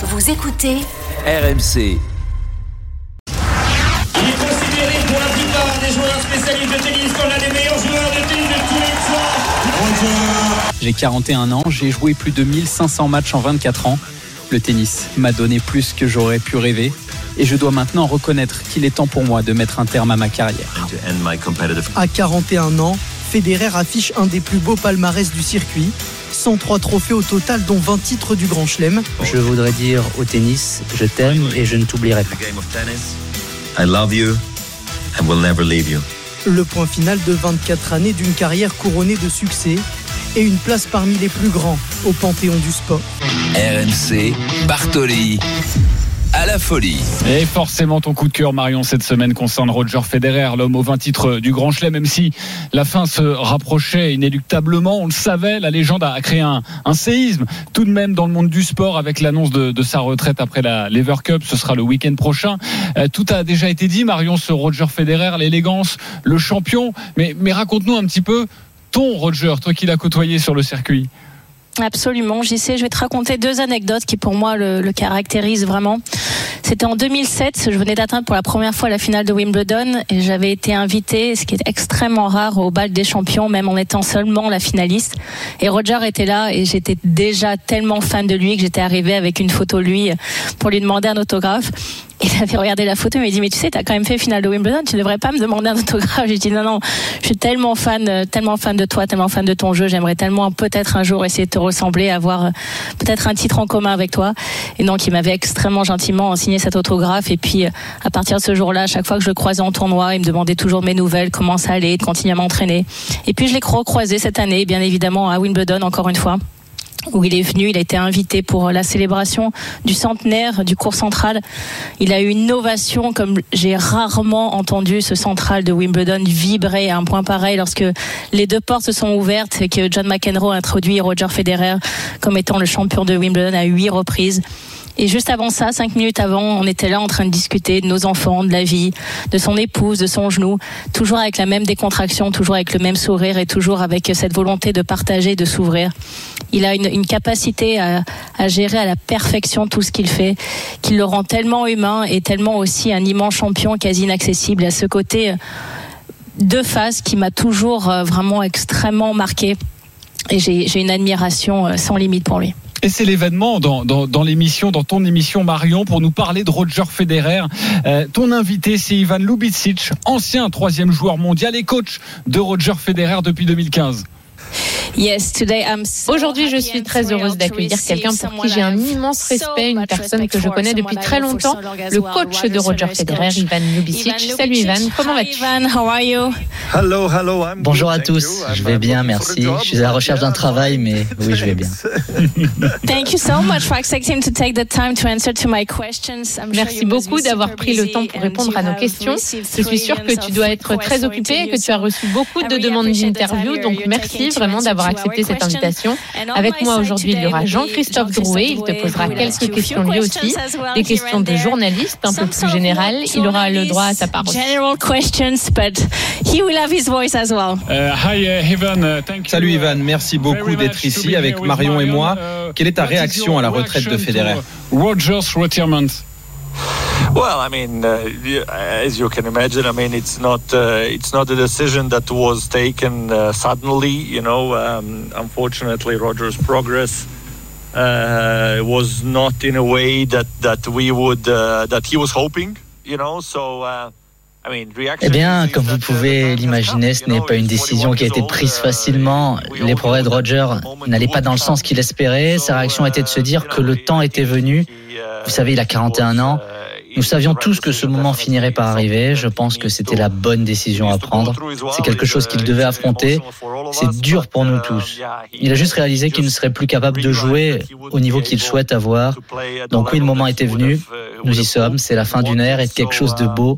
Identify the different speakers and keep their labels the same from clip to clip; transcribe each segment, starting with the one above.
Speaker 1: Vous écoutez
Speaker 2: RMC.
Speaker 3: Il est considéré pour la plupart des joueurs spécialistes de tennis comme l'un des meilleurs joueurs de tennis de tous les temps.
Speaker 4: J'ai 41 ans, j'ai joué plus de 1500 matchs en 24 ans. Le tennis m'a donné plus que j'aurais pu rêver et je dois maintenant reconnaître qu'il est temps pour moi de mettre un terme à ma carrière.
Speaker 5: À 41 ans, Federer affiche un des plus beaux palmarès du circuit. 103 trophées au total, dont 20 titres du Grand Chelem.
Speaker 6: Je voudrais dire au tennis, je t'aime et je ne t'oublierai pas.
Speaker 7: I love you and will never leave you.
Speaker 5: Le point final de 24 années d'une carrière couronnée de succès et une place parmi les plus grands au panthéon du sport.
Speaker 2: RMC, Bartoli. La folie.
Speaker 8: Et forcément, ton coup de cœur, Marion, cette semaine concerne Roger Federer, l'homme aux 20 titres du Grand Chelem, même si la fin se rapprochait inéluctablement. On le savait, la légende a créé un, un séisme, tout de même dans le monde du sport, avec l'annonce de, de, sa retraite après la Lever Cup. Ce sera le week-end prochain. Euh, tout a déjà été dit, Marion, ce Roger Federer, l'élégance, le champion. Mais, mais raconte-nous un petit peu ton Roger, toi qui l'as côtoyé sur le circuit.
Speaker 9: Absolument, j'y sais. Je vais te raconter deux anecdotes qui pour moi le, le caractérisent vraiment. C'était en 2007, je venais d'atteindre pour la première fois la finale de Wimbledon et j'avais été invitée, ce qui est extrêmement rare, au bal des champions, même en étant seulement la finaliste. Et Roger était là et j'étais déjà tellement fan de lui que j'étais arrivée avec une photo lui pour lui demander un autographe. Il avait regardé la photo, il m'a dit mais tu sais, t'as quand même fait finale de Wimbledon, tu devrais pas me demander un autographe. J'ai dit non non, je suis tellement fan, tellement fan de toi, tellement fan de ton jeu, j'aimerais tellement peut-être un jour essayer de te ressembler, avoir peut-être un titre en commun avec toi. Et donc il m'avait extrêmement gentiment signé cet autographe. Et puis à partir de ce jour-là, chaque fois que je le croisais en tournoi, il me demandait toujours mes nouvelles, comment ça allait, de continuer à m'entraîner. Et puis je l'ai recroisé cette année, bien évidemment à Wimbledon encore une fois où il est venu, il a été invité pour la célébration du centenaire du cours central. Il a eu une ovation comme j'ai rarement entendu ce central de Wimbledon vibrer à un point pareil lorsque les deux portes se sont ouvertes et que John McEnroe a introduit Roger Federer comme étant le champion de Wimbledon à huit reprises. Et juste avant ça, cinq minutes avant, on était là en train de discuter de nos enfants, de la vie, de son épouse, de son genou, toujours avec la même décontraction, toujours avec le même sourire et toujours avec cette volonté de partager, de s'ouvrir. Il a une, capacité à, gérer à la perfection tout ce qu'il fait, qui le rend tellement humain et tellement aussi un immense champion quasi inaccessible. À ce côté de face qui m'a toujours euh, vraiment extrêmement marqué. Et j'ai une admiration euh, sans limite pour lui.
Speaker 8: Et c'est l'événement dans, dans, l'émission, dans ton émission Marion, pour nous parler de Roger Federer. Euh, ton invité, c'est Ivan Lubicic, ancien troisième joueur mondial et coach de Roger Federer depuis 2015.
Speaker 10: Aujourd'hui, je suis très heureuse d'accueillir quelqu'un pour qui j'ai un immense respect, une personne que je connais depuis très longtemps, le coach de Roger Federer, Ivan Lubicic. Salut Ivan, comment vas-tu
Speaker 6: Bonjour à tous, je vais bien, merci. Je suis à la recherche d'un travail, mais oui, je vais bien.
Speaker 10: Merci beaucoup d'avoir pris le temps pour répondre à nos questions. Je suis sûre que tu dois être très occupé et que tu as reçu beaucoup de demandes d'interview, donc merci vraiment d'avoir accepté cette invitation. Avec moi aujourd'hui, il y aura Jean-Christophe Drouet. Il te posera quelques questions lui aussi, des questions de journaliste un peu plus générales. Il aura le droit à sa parole.
Speaker 11: Salut Ivan, merci beaucoup d'être ici avec Marion et moi. Quelle est ta réaction à la retraite de Federer
Speaker 8: Rogers retirement.
Speaker 12: Well, I mean, uh, as you can imagine, I mean, it's not uh, it's not a decision that was taken uh, suddenly. You know, um, unfortunately, Rogers' progress uh, was not in a way that that we would uh, that he was hoping. You know, so. Uh,
Speaker 6: eh bien, comme vous pouvez l'imaginer, ce n'est pas une décision qui a été prise facilement. Les progrès de Roger n'allaient pas dans le sens qu'il espérait. Sa réaction était de se dire que le temps était venu. Vous savez, il a 41 ans. Nous savions tous que ce moment finirait par arriver. Je pense que c'était la bonne décision à prendre. C'est quelque chose qu'il devait affronter. C'est dur pour nous tous. Il a juste réalisé qu'il ne serait plus capable de jouer au niveau qu'il souhaite avoir. Donc oui, le moment était venu. Nous y sommes. C'est la fin d'une ère et quelque chose de beau.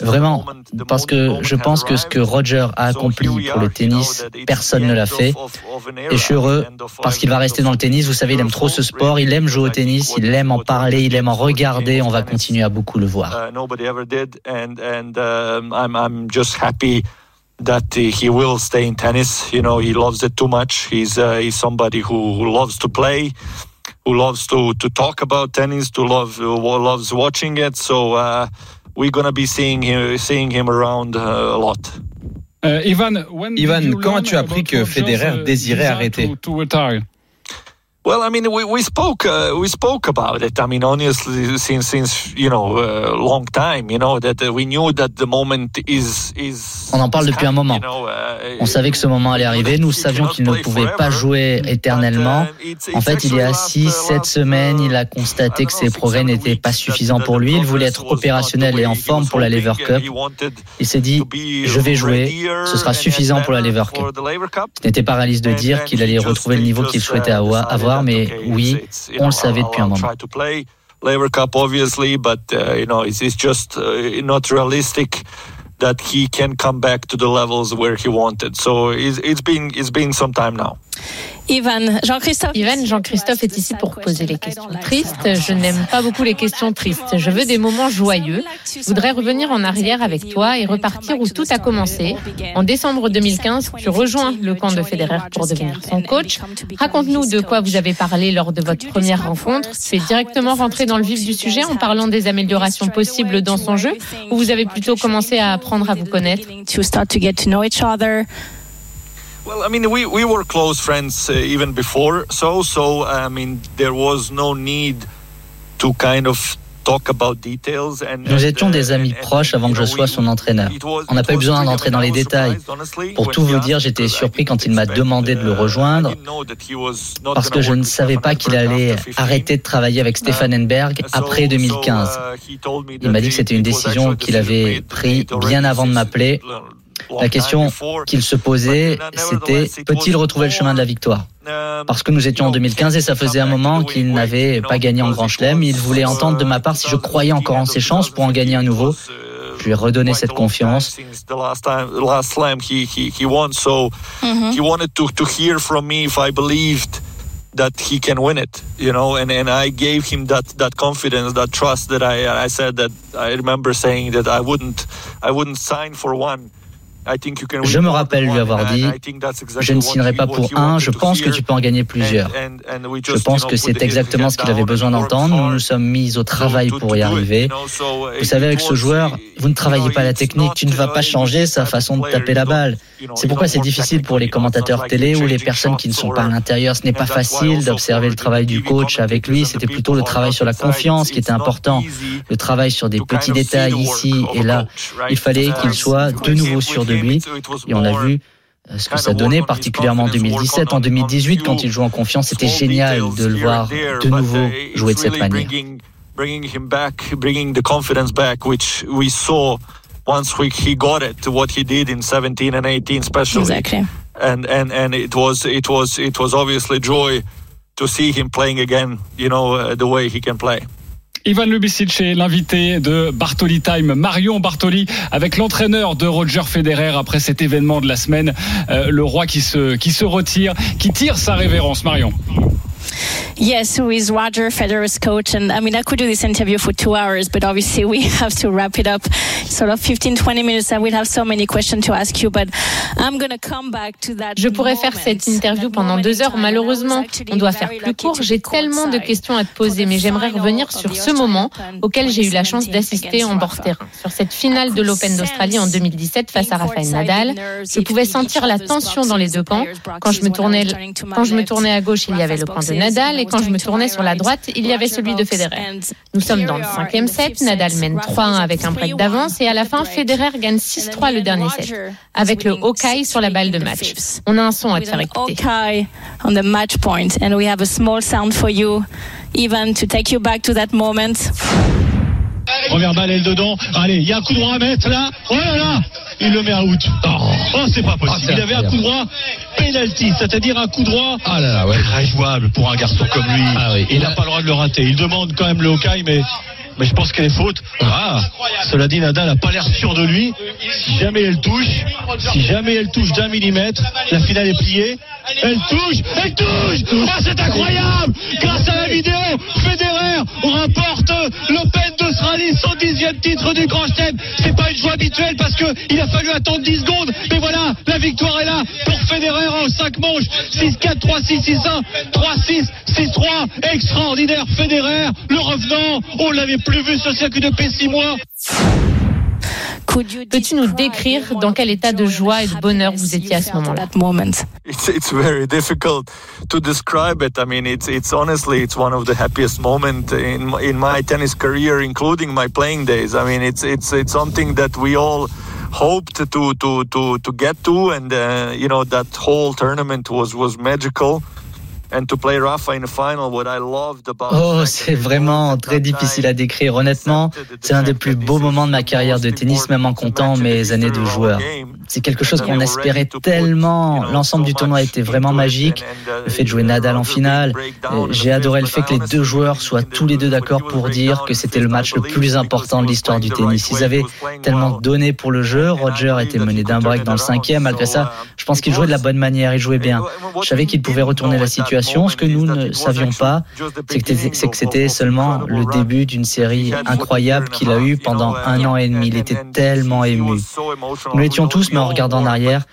Speaker 6: Vraiment, parce que je pense que ce que Roger a accompli pour le tennis, personne ne l'a fait. Et je suis heureux parce qu'il va rester dans le tennis. Vous savez, il aime trop ce sport, il aime jouer au tennis, il aime en parler, il aime en regarder. On va continuer à beaucoup le voir.
Speaker 12: that he will stay in tennis. You know, he loves it too much. He's uh, he's somebody who, who loves to play, who loves to to talk about tennis, to love who loves watching it. So uh, we're gonna be seeing him seeing him around uh, a lot.
Speaker 8: Uh, Ivan, when
Speaker 11: Ivan,
Speaker 8: did you
Speaker 11: quand
Speaker 8: learn
Speaker 11: as-tu appris que Federer désirait arrêter
Speaker 8: to- to retire?
Speaker 12: Well, I mean, we, we spoke uh, we spoke about it. I mean, honestly, since since you know a long time, you know that uh, we knew that the moment is is.
Speaker 6: On en parle depuis un moment.
Speaker 12: Uh,
Speaker 6: On savait que ce moment allait arriver. Nous savions qu'il ne pouvait pas jouer éternellement. En fait, il y a 6-7 semaines, il a constaté que ses progrès n'étaient pas suffisants pour lui. Il voulait être opérationnel et en forme pour la Lever Cup. Il s'est dit, je vais jouer, ce sera suffisant pour la Lever Cup. Ce n'était pas réaliste de dire qu'il allait retrouver le niveau qu'il souhaitait avoir, avoir, mais oui, on le savait depuis un moment.
Speaker 12: Lever Cup, obviously, but uh, you know, it's, it's just uh, not realistic that he can come back to the levels where he wanted. So it's, it's been it's been some time now.
Speaker 9: Ivan, Jean-Christophe.
Speaker 10: Ivan, Jean-Christophe est ici pour poser les questions tristes. Je n'aime pas beaucoup les questions tristes. Je veux des moments joyeux. Je voudrais revenir en arrière avec toi et repartir où tout a commencé. En décembre 2015, tu rejoins le camp de Federer pour devenir son coach. Raconte-nous de quoi vous avez parlé lors de votre première rencontre. Tu es directement rentré dans le vif du sujet en parlant des améliorations possibles dans son jeu ou vous avez plutôt commencé à apprendre à vous connaître
Speaker 12: Well, I mean, we, we were close friends uh, even before, so so I mean, there was no need to kind of talk about details. And,
Speaker 6: Nous étions
Speaker 12: uh,
Speaker 6: des amis
Speaker 12: and-
Speaker 6: proches avant que je sois son entraîneur. On n'a pas eu besoin d'entrer dans les détails. Pour tout vous dire, j'étais surpris
Speaker 12: didn't
Speaker 6: quand il m'a demandé de le
Speaker 12: uh,
Speaker 6: rejoindre parce que je ne savais
Speaker 12: Stefan
Speaker 6: pas qu'il allait
Speaker 12: after 15.
Speaker 6: arrêter de travailler avec Stéphane Enberg après
Speaker 12: so,
Speaker 6: 2015.
Speaker 12: uh, he told me
Speaker 6: Il m'a dit que
Speaker 12: it-
Speaker 6: c'était une décision qu'il avait prise bien avant de m'appeler. La question qu'il se posait, c'était peut-il retrouver le chemin de la victoire? Parce que nous étions en 2015 et ça faisait un moment qu'il n'avait pas gagné en Grand Chelem. Il voulait entendre de ma part si je croyais encore en ses chances pour en gagner un nouveau. Je lui ai redonné cette confiance.
Speaker 9: Mhm.
Speaker 12: believed that he can win it, and I gave him that confidence, that trust that I said that I remember saying that I wouldn't sign for one.
Speaker 6: Je me rappelle lui avoir dit, Je ne signerai pas pour un, je pense que tu peux en gagner plusieurs. Je pense que c'est exactement ce qu'il avait besoin d'entendre. Nous nous sommes mis au travail pour y arriver.
Speaker 12: you know, so,
Speaker 6: Vous savez, avec ce joueur, vous ne travaillez pas la technique, tu ne vas pas changer sa façon de taper la balle. C'est pourquoi c'est difficile pour les commentateurs télé ou les personnes qui ne sont pas à l'intérieur. Ce n'est pas facile d'observer le travail du coach avec lui. C'était plutôt le travail sur la confiance qui était important. Le travail sur des petits détails ici et là. Il fallait qu'il soit de nouveau sûr de lui. Et on a vu euh, ce que ça donnait, particulièrement en 2017. En 2018, quand il joue en confiance, c'était génial de le voir de nouveau jouer de cette manière.
Speaker 12: Bringing him back, bringing the confidence back, which we saw once we, he got it, what he did in 17 and 18 especially.
Speaker 9: Exactly.
Speaker 12: And, and, and it was, it was, it was obviously joy to see him playing again, you know, uh, the way he can play.
Speaker 8: Ivan Lubicic est l'invité de Bartoli Time, Marion Bartoli, avec l'entraîneur de Roger Federer après cet événement de la semaine, euh, le roi qui se, qui se retire, qui tire sa révérence. Marion.
Speaker 9: Yes, who is Roger Federer's coach. And I mean, I could do this interview for two hours, but obviously we have to wrap it up. Sort of 15, 20 minutes. I will have so many questions to ask you, but I'm going to come back to that.
Speaker 10: Je pourrais faire cette interview pendant deux heures. Malheureusement, on doit faire plus court. J'ai tellement de questions à te poser, mais j'aimerais revenir sur ce moment auquel j'ai eu la chance d'assister en bord terrain. Sur cette finale de l'Open d'Australie en 2017 face à Rafael Nadal, je pouvais sentir la tension dans les deux camps. Quand je me tournais, quand je me tournais à gauche, il y avait le camp de Nadal, et quand je me tournais sur la droite, il y avait celui de Federer. Nous sommes dans le cinquième set. Nadal mène 3-1 avec un break d'avance, et à la fin, Federer gagne 6-3 le dernier set, avec le Hawkeye sur la balle de match. On a un son à te faire écouter.
Speaker 9: Ivan, to take you back to moment.
Speaker 1: Première balle, elle dedans. Allez, il y a un coup droit à mettre là. Oh là là Il le met à out. Oh, c'est pas possible. il avait un coup droit penalty, c'est-à-dire un coup droit très jouable pour un garçon comme lui. Il n'a pas le droit de le rater. Il demande quand même le Hawkeye, mais. Mais je pense qu'elle est faute. Ah, cela dit, Nadal n'a pas l'air sûr de lui. Si jamais elle touche, si jamais elle touche d'un millimètre, la finale est pliée. Elle touche, elle touche. Ah, c'est incroyable. Grâce à la vidéo, Federer remporte l'Open d'Australie. Allez, son dixième titre du Grand Chelem. C'est pas une joie habituelle parce que il a fallu attendre 10 secondes. Mais voilà, la victoire est là pour Federer en 5 manches. 6-4, 3-6, 6-1, 3-6, 6-3. Extraordinaire Federer, le revenant. On l'avait plus vu ce circuit de P6 mois.
Speaker 10: Peux-tu nous décrire dans quel état de joie et de bonheur vous étiez à ce moment-là?
Speaker 12: It's it's very difficult to describe it. I mean, it's it's honestly it's one of the happiest moments in in my tennis career, including my playing days. I mean, it's it's it's something that we all hoped to to to to get to, and uh, you know that whole tournament was was magical.
Speaker 6: Oh, c'est vraiment très difficile à décrire. Honnêtement, c'est un des plus beaux moments de ma carrière de tennis, même en comptant mes années de joueur. C'est quelque chose qu'on espérait tellement. L'ensemble du tournoi était vraiment magique. Le fait de jouer Nadal en finale. J'ai adoré le fait que les deux joueurs soient tous les deux d'accord pour dire que c'était le match le plus important de l'histoire du tennis. Ils avaient tellement donné pour le jeu. Roger était mené d'un break dans le cinquième. Malgré ça, je pense qu'il jouait de la bonne manière. Il jouait bien. Je savais qu'il pouvait retourner la situation ce que nous ne savions pas, c'est que c'était seulement le début d'une série incroyable qu'il a eue pendant un an et demi. Il était tellement ému. Nous l'étions tous, mais en regardant en arrière,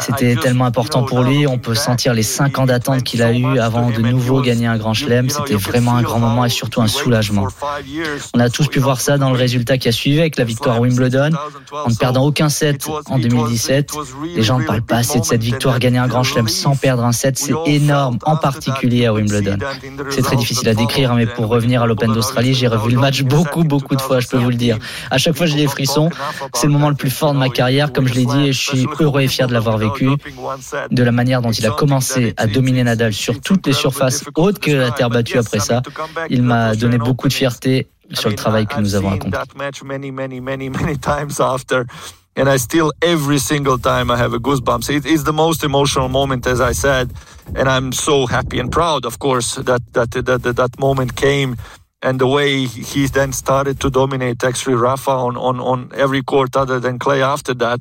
Speaker 6: c'était tellement important pour lui. On peut sentir les cinq ans d'attente qu'il a eu avant de nouveau gagner un grand chelem. C'était vraiment un grand moment et surtout un soulagement. On a tous pu voir ça dans le résultat qui a suivi avec la victoire à Wimbledon. En ne perdant aucun set en 2017. Les gens ne parlent pas assez de cette victoire. Gagner un grand chelem sans perdre un set, c'est énorme, en particulier à Wimbledon. C'est très difficile à décrire, mais pour revenir à l'Open d'Australie, j'ai revu le match beaucoup, beaucoup de fois, je peux vous le dire. À chaque fois, j'ai des frissons. C'est le moment le plus fort de ma carrière, comme je l'ai dit, et je suis heureux et fier de l'avoir vécu de la manière dont il a commencé à dominer Nadal sur toutes les surfaces autres que la terre battue après ça. Il m'a donné beaucoup de fierté sur le travail que nous avons accompli.
Speaker 12: and I still every single time I have a goosebumps. It is the most emotional moment, as I said, and I'm so happy and proud, of course, that that that that, that moment came. And the way he then started to dominate actually Rafa on, on, on every court other than clay after that,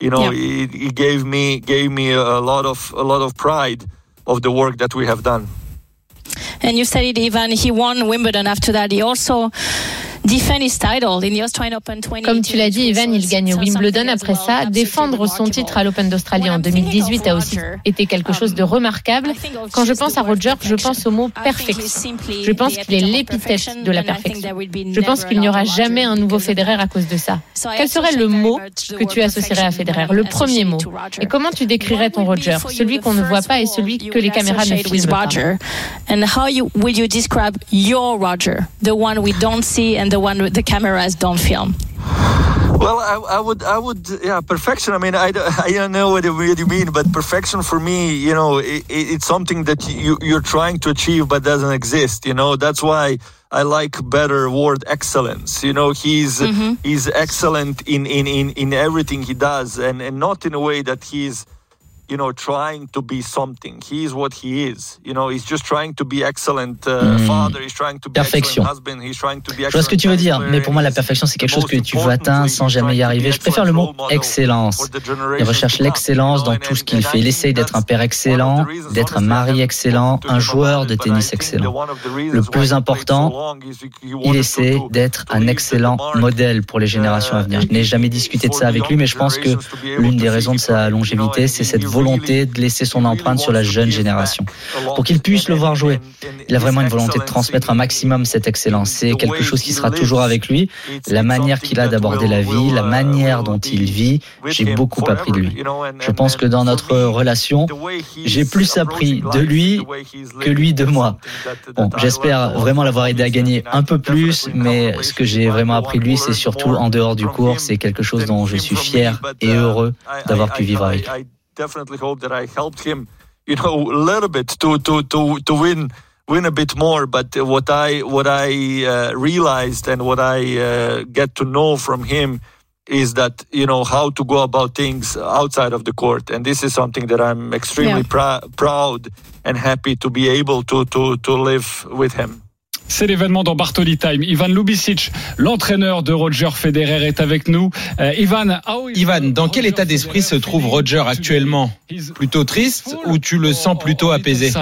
Speaker 12: you know, yeah. it, it gave me gave me a lot of a lot of pride of the work that we have done.
Speaker 9: And you said it, Ivan. He won Wimbledon after that. He also
Speaker 10: Comme tu l'as dit, Ivan, il gagne Wimbledon après ça. Défendre son titre à l'Open d'Australie en 2018 a aussi été quelque chose de remarquable. Quand je pense à Roger, je pense au mot perfection. Je pense qu'il est l'épithète de la perfection. Je pense qu'il n'y aura jamais un nouveau Federer à cause de ça. Quel serait le mot que tu associerais à Federer? Le premier mot. Et comment tu décrirais ton Roger? Celui qu'on ne voit pas et celui que les caméras ne filment pas.
Speaker 9: And how you describe your Roger, the one we don't see and the one with the cameras don't film?
Speaker 12: Well, I, I, would, I would, yeah, perfection. I mean, I, I don't know what you mean, but perfection for me, you know, it, it's something that you, you're trying to achieve but doesn't exist. You know, that's why I like better word excellence. You know, he's mm-hmm. he's excellent in, in, in, in everything he does, and, and not in a way that he's you know, trying to be something. He is what he is. You know, he's just trying to be excellent uh, mm. father. He's trying to be
Speaker 6: perfection.
Speaker 12: excellent husband. He's trying to be
Speaker 6: Je vois ce que tu veux dire, mais pour moi, la perfection, c'est quelque chose que tu veux atteindre sans jamais y arriver. Je préfère le mot excellence. Il recherche l'excellence dans tout ce qu'il fait. Il essaye d'être un père excellent, d'être un mari excellent, un joueur de tennis excellent. Le plus important, il essaie d'être un excellent modèle pour les générations à venir. Je n'ai jamais discuté de ça avec lui, mais je pense que l'une des raisons de sa longévité, c'est cette volonté volonté de laisser son empreinte sur la jeune génération, pour qu'ils puissent le voir jouer. Il a vraiment une volonté de transmettre un maximum cette excellence. C'est quelque chose qui sera toujours avec lui. La manière qu'il a d'aborder la vie, la manière dont il vit, j'ai beaucoup appris de lui. Je pense que dans notre relation, j'ai plus appris de lui que lui de moi. Bon, j'espère vraiment l'avoir aidé à gagner un peu plus, mais ce que j'ai vraiment appris de lui, c'est surtout en dehors du cours. C'est quelque chose dont je suis fier et heureux d'avoir pu vivre avec lui.
Speaker 12: Definitely hope that I helped him, you know, a little bit to to to to win win a bit more. But what I what I uh, realized and what I uh, get to know from him is that you know how to go about things outside of the court, and this is something that I'm extremely yeah. pr- proud and happy to be able to to to live with him.
Speaker 8: C'est l'événement dans Bartoli Time. Ivan Lubicic, l'entraîneur de Roger Federer, est avec nous. Euh, Ivan,
Speaker 11: Ivan, dans quel état d'esprit se trouve Roger actuellement? Plutôt triste ou tu le sens plutôt apaisé?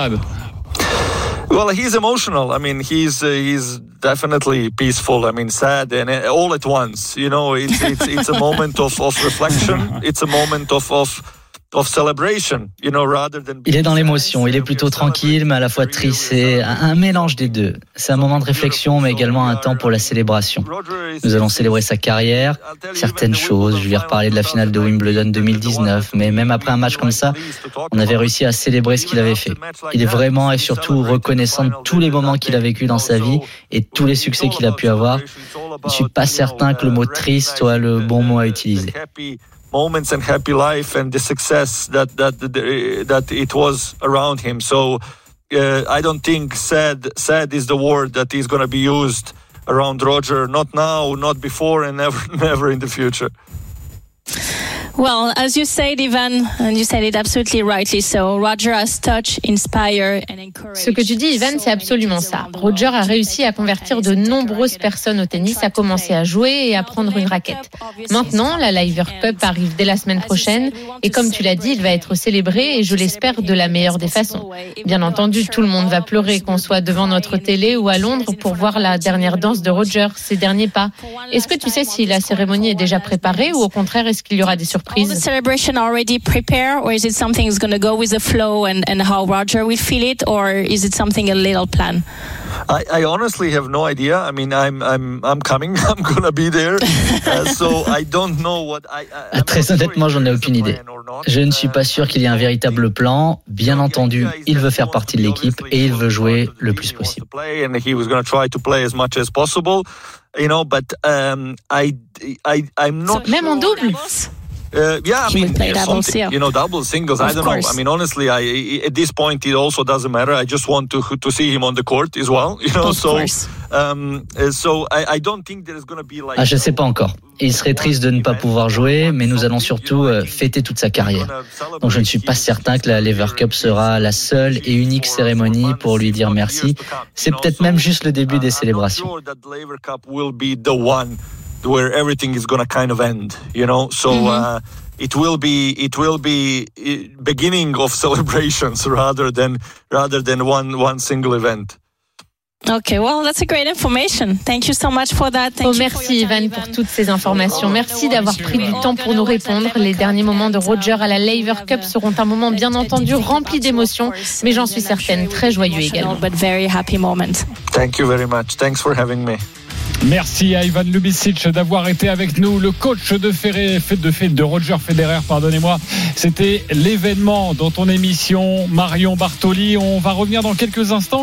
Speaker 12: Well, he's emotional. I mean, he's uh, he's definitely peaceful. I mean, sad and uh, all at once. You know, it's it's, it's a moment of, of reflection. It's a moment of of
Speaker 6: Il est dans l'émotion, il est plutôt tranquille, mais à la fois triste. C'est un mélange des deux. C'est un moment de réflexion, mais également un temps pour la célébration. Nous allons célébrer sa carrière, certaines choses. Je lui ai reparlé de la finale de Wimbledon 2019, mais même après un match comme ça, on avait réussi à célébrer ce qu'il avait fait. Il est vraiment et surtout reconnaissant de tous les moments qu'il a vécu dans sa vie et tous les succès qu'il a pu avoir. Je ne suis pas certain que le mot triste soit le bon mot à utiliser.
Speaker 12: Moments and happy life and the success that that that it was around him. So uh, I don't think sad sad is the word that is going to be used around Roger. Not now, not before, and never never in the future.
Speaker 9: Well, as you said, Ivan, and you said it absolutely rightly so, Roger has touched, inspired and encouraged.
Speaker 10: Ce que tu dis, Ivan, c'est absolument ça. Roger a réussi à convertir de nombreuses personnes au tennis, à commencer à jouer et à prendre une raquette. Maintenant, la Liver Cup arrive dès la semaine prochaine et comme tu l'as dit, il va être célébré et je l'espère de la meilleure des façons. Bien entendu, tout le monde va pleurer qu'on soit devant notre télé ou à Londres pour voir la dernière danse de Roger, ses derniers pas. Est-ce que tu sais si la cérémonie est déjà préparée ou au contraire, est-ce qu'il y aura des surprises
Speaker 9: Is the celebration already prepared, or is it something that's going to go with the flow and, and how Roger will feel it, or is it something a little plan?
Speaker 12: I, I honestly have no idea. I mean, I'm I'm I'm coming. I'm gonna be there. Uh, so I don't know what I. I
Speaker 6: Très honnêtement, j'en ai aucune idée. Je ne suis pas sûr qu'il y ait un véritable plan. Bien entendu, il veut faire partie de l'équipe et il veut jouer le plus possible.
Speaker 12: You know, but I, I, I'm not
Speaker 10: Même en double.
Speaker 12: Uh, yeah, I mean, yeah. you know, double singles. Of I don't course. know. I mean, honestly, I at this point it also doesn't matter. I just want to to see him on the court as well. You know,
Speaker 9: of
Speaker 12: so
Speaker 9: um,
Speaker 12: so I, I don't think there is going to be like.
Speaker 6: Ah, je sais pas encore. Il serait triste de ne pas pouvoir jouer, mais nous allons surtout euh, fêter toute sa carrière. Donc je ne suis pas certain que la Lever Cup sera la seule et unique cérémonie pour lui dire merci. C'est peut-être même juste le début des célébrations.
Speaker 12: Where everything is going to kind of end, you know? So mm-hmm. uh, it will be it will be uh, beginning of celebrations rather than rather than one one single event.
Speaker 9: Okay, well, that's a great information. Thank you so much for that.
Speaker 10: Thank oh, merci Ivan pour toutes ces informations. Merci d'avoir pris du temps pour nous répondre. Les derniers moments de Roger à la Laver Cup seront un moment bien entendu rempli d'émotions, mais j'en suis certaine très joyeux également.
Speaker 9: But very happy moment.
Speaker 12: Thank you very much. Thanks for having me.
Speaker 8: Merci à Ivan Lubicic d'avoir été avec nous, le coach de, Ferré, de, de Roger Federer, pardonnez-moi. C'était l'événement dans ton émission Marion Bartoli. On va revenir dans quelques instants.